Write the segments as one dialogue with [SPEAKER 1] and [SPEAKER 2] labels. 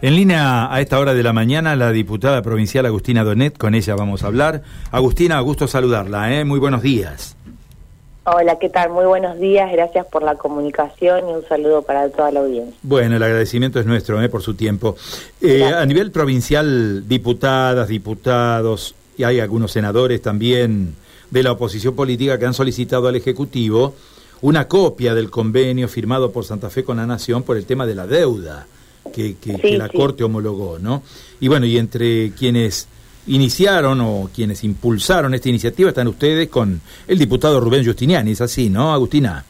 [SPEAKER 1] En línea a esta hora de la mañana, la diputada provincial Agustina Donet, con ella vamos a hablar. Agustina, gusto saludarla, ¿eh? muy buenos días.
[SPEAKER 2] Hola, ¿qué tal? Muy buenos días, gracias por la comunicación y un saludo para toda la audiencia.
[SPEAKER 1] Bueno, el agradecimiento es nuestro ¿eh? por su tiempo. Eh, a nivel provincial, diputadas, diputados, y hay algunos senadores también de la oposición política que han solicitado al Ejecutivo una copia del convenio firmado por Santa Fe con la Nación por el tema de la deuda que, la Corte homologó, ¿no? Y bueno, y entre quienes iniciaron o quienes impulsaron esta iniciativa están ustedes con el diputado Rubén Justiniani, es así, ¿no, Agustina?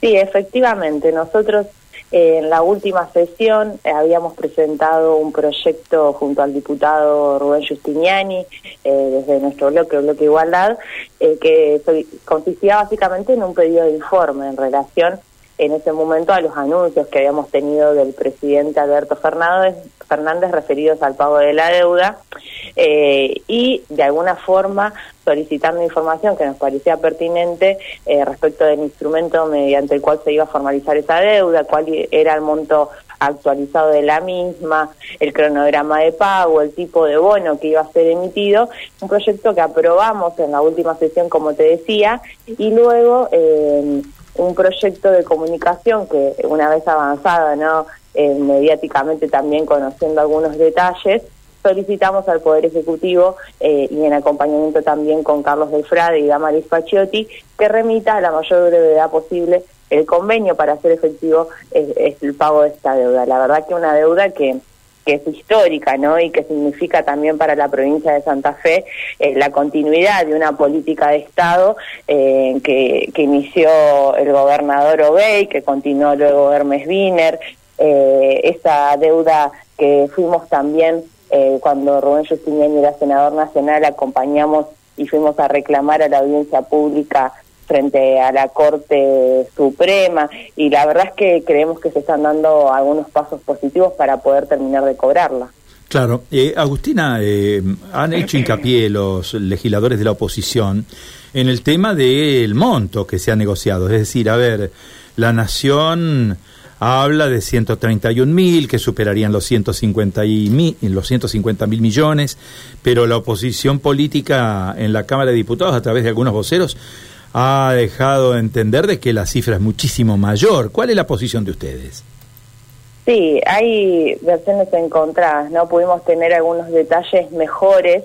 [SPEAKER 2] Sí, efectivamente, nosotros eh, en la última sesión eh, habíamos presentado un proyecto junto al diputado Rubén Justiniani eh, desde nuestro bloque, Bloque Igualdad, que consistía básicamente en un pedido de informe en relación en ese momento a los anuncios que habíamos tenido del presidente Alberto Fernández, Fernández referidos al pago de la deuda eh, y de alguna forma solicitando información que nos parecía pertinente eh, respecto del instrumento mediante el cual se iba a formalizar esa deuda, cuál era el monto actualizado de la misma, el cronograma de pago, el tipo de bono que iba a ser emitido, un proyecto que aprobamos en la última sesión, como te decía, y luego eh, un proyecto de comunicación que una vez avanzado, ¿no? Eh, mediáticamente también conociendo algunos detalles, solicitamos al Poder Ejecutivo eh, y en acompañamiento también con Carlos Delfrade y Damaris Paciotti que remita a la mayor brevedad posible el convenio para hacer efectivo eh, el pago de esta deuda. La verdad que una deuda que que es histórica, ¿no? Y que significa también para la provincia de Santa Fe eh, la continuidad de una política de Estado eh, que, inició el gobernador Obey, que continuó luego Hermes Wiener, eh, esa deuda que fuimos también cuando Rubén Justiniani era senador nacional, acompañamos y fuimos a reclamar a la audiencia pública frente a la Corte Suprema y la verdad es que creemos que se están dando algunos pasos positivos para poder terminar de cobrarla.
[SPEAKER 1] Claro, eh, Agustina, eh, han hecho hincapié los legisladores de la oposición en el tema del monto que se ha negociado, es decir, a ver, la nación habla de 131 mil, que superarían los 150 mil, los 150 mil millones, pero la oposición política en la Cámara de Diputados, a través de algunos voceros, ha dejado entender de que la cifra es muchísimo mayor. ¿Cuál es la posición de ustedes?
[SPEAKER 2] Sí, hay versiones encontradas, ¿no? Pudimos tener algunos detalles mejores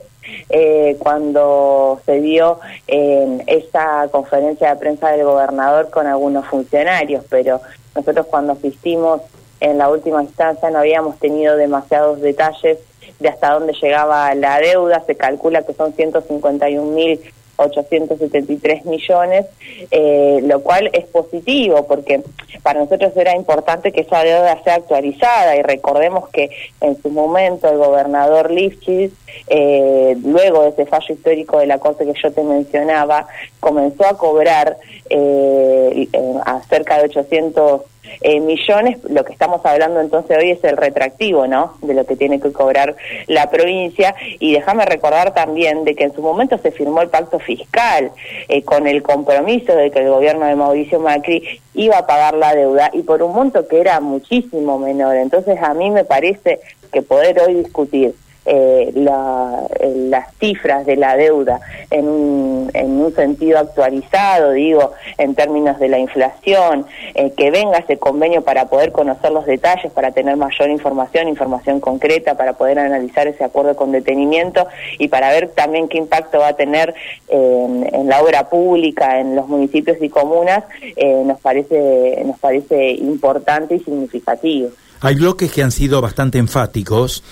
[SPEAKER 2] eh, cuando se dio en esa conferencia de prensa del gobernador con algunos funcionarios, pero nosotros cuando asistimos en la última instancia no habíamos tenido demasiados detalles de hasta dónde llegaba la deuda, se calcula que son 151 mil 873 millones, eh, lo cual es positivo porque para nosotros era importante que esa deuda sea actualizada y recordemos que en su momento el gobernador Lifchitz, eh, luego de ese fallo histórico de la Corte que yo te mencionaba, comenzó a cobrar eh, a cerca de 800 eh, millones, lo que estamos hablando entonces hoy es el retractivo, ¿no? De lo que tiene que cobrar la provincia. Y déjame recordar también de que en su momento se firmó el pacto fiscal eh, con el compromiso de que el gobierno de Mauricio Macri iba a pagar la deuda y por un monto que era muchísimo menor. Entonces a mí me parece que poder hoy discutir eh, la, las cifras de la deuda en un, en un sentido actualizado, digo, en términos de la inflación, eh, que venga ese convenio para poder conocer los detalles, para tener mayor información, información concreta, para poder analizar ese acuerdo con detenimiento y para ver también qué impacto va a tener en, la obra pública, en los municipios y comunas, eh, nos parece nos parece importante y significativo.
[SPEAKER 1] Hay bloques que han sido bastante enfáticos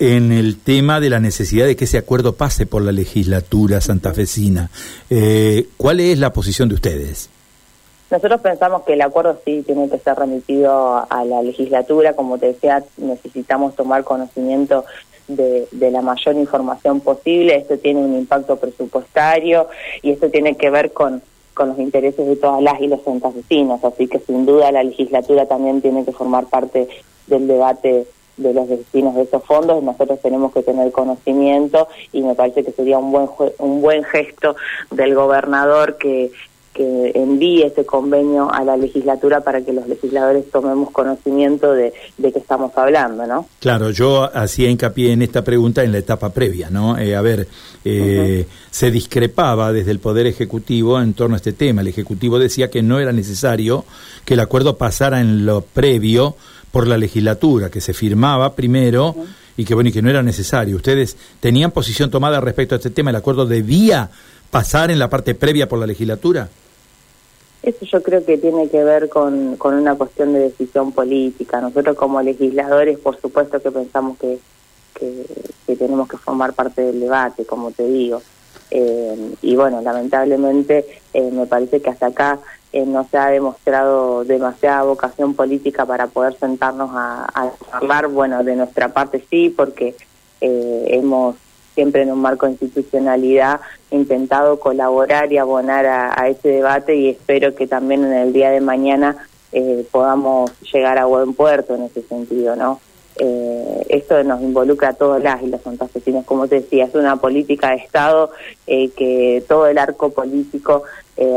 [SPEAKER 1] en el tema de la necesidad de que ese acuerdo pase por la legislatura santafesina. Eh, ¿Cuál es la posición de ustedes?
[SPEAKER 2] Nosotros pensamos que el acuerdo sí tiene que ser remitido a la legislatura. Como te decía, necesitamos tomar conocimiento de, la mayor información posible. Esto tiene un impacto presupuestario y esto tiene que ver con, con los intereses de todas las y los santafesinos. Así que sin duda la legislatura también tiene que formar parte del debate de los destinos de esos fondos, nosotros tenemos que tener conocimiento y me parece que sería un buen un buen gesto del gobernador que que envíe ese convenio a la legislatura para que los legisladores tomemos conocimiento de, de qué estamos hablando, ¿no?
[SPEAKER 1] Claro, yo hacía hincapié en esta pregunta en la etapa previa, ¿no? Eh, a ver, eh, se discrepaba desde el Poder Ejecutivo en torno a este tema. El Ejecutivo decía que no era necesario que el acuerdo pasara en lo previo por la legislatura, que se firmaba primero y que bueno y que no era necesario. ¿Ustedes tenían posición tomada respecto a este tema? ¿El acuerdo debía pasar en la parte previa por la legislatura?
[SPEAKER 2] Eso yo creo que tiene que ver con, con una cuestión de decisión política. Nosotros como legisladores, por supuesto que pensamos que, que, tenemos que formar parte del debate, como te digo. Eh, y bueno, lamentablemente eh, me parece que hasta acá eh, no se ha demostrado demasiada vocación política para poder sentarnos a, a hablar. Bueno, de nuestra parte sí, porque hemos siempre en un marco de institucionalidad intentado colaborar y abonar a, ese debate y espero que también en el día de mañana eh, podamos llegar a buen puerto en ese sentido, ¿no? Eh, esto nos involucra a todas las y los santafesinos, como te decía, es una política de Estado eh, que todo el arco político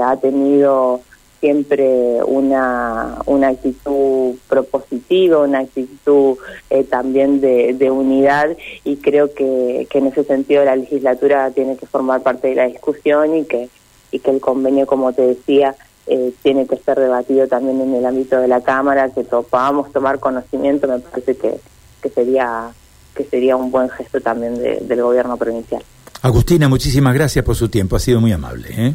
[SPEAKER 2] ha tenido siempre una, actitud propositiva, una actitud eh, también de, unidad y creo que, que en ese sentido la legislatura tiene que formar parte de la discusión y que, y que el convenio, como te decía, eh, tiene que ser debatido también en el ámbito de la Cámara, que podamos tomar conocimiento, me parece que, que, sería, que sería un buen gesto también del gobierno provincial.
[SPEAKER 1] Agustina, muchísimas gracias por su tiempo, ha sido muy amable. ¿eh?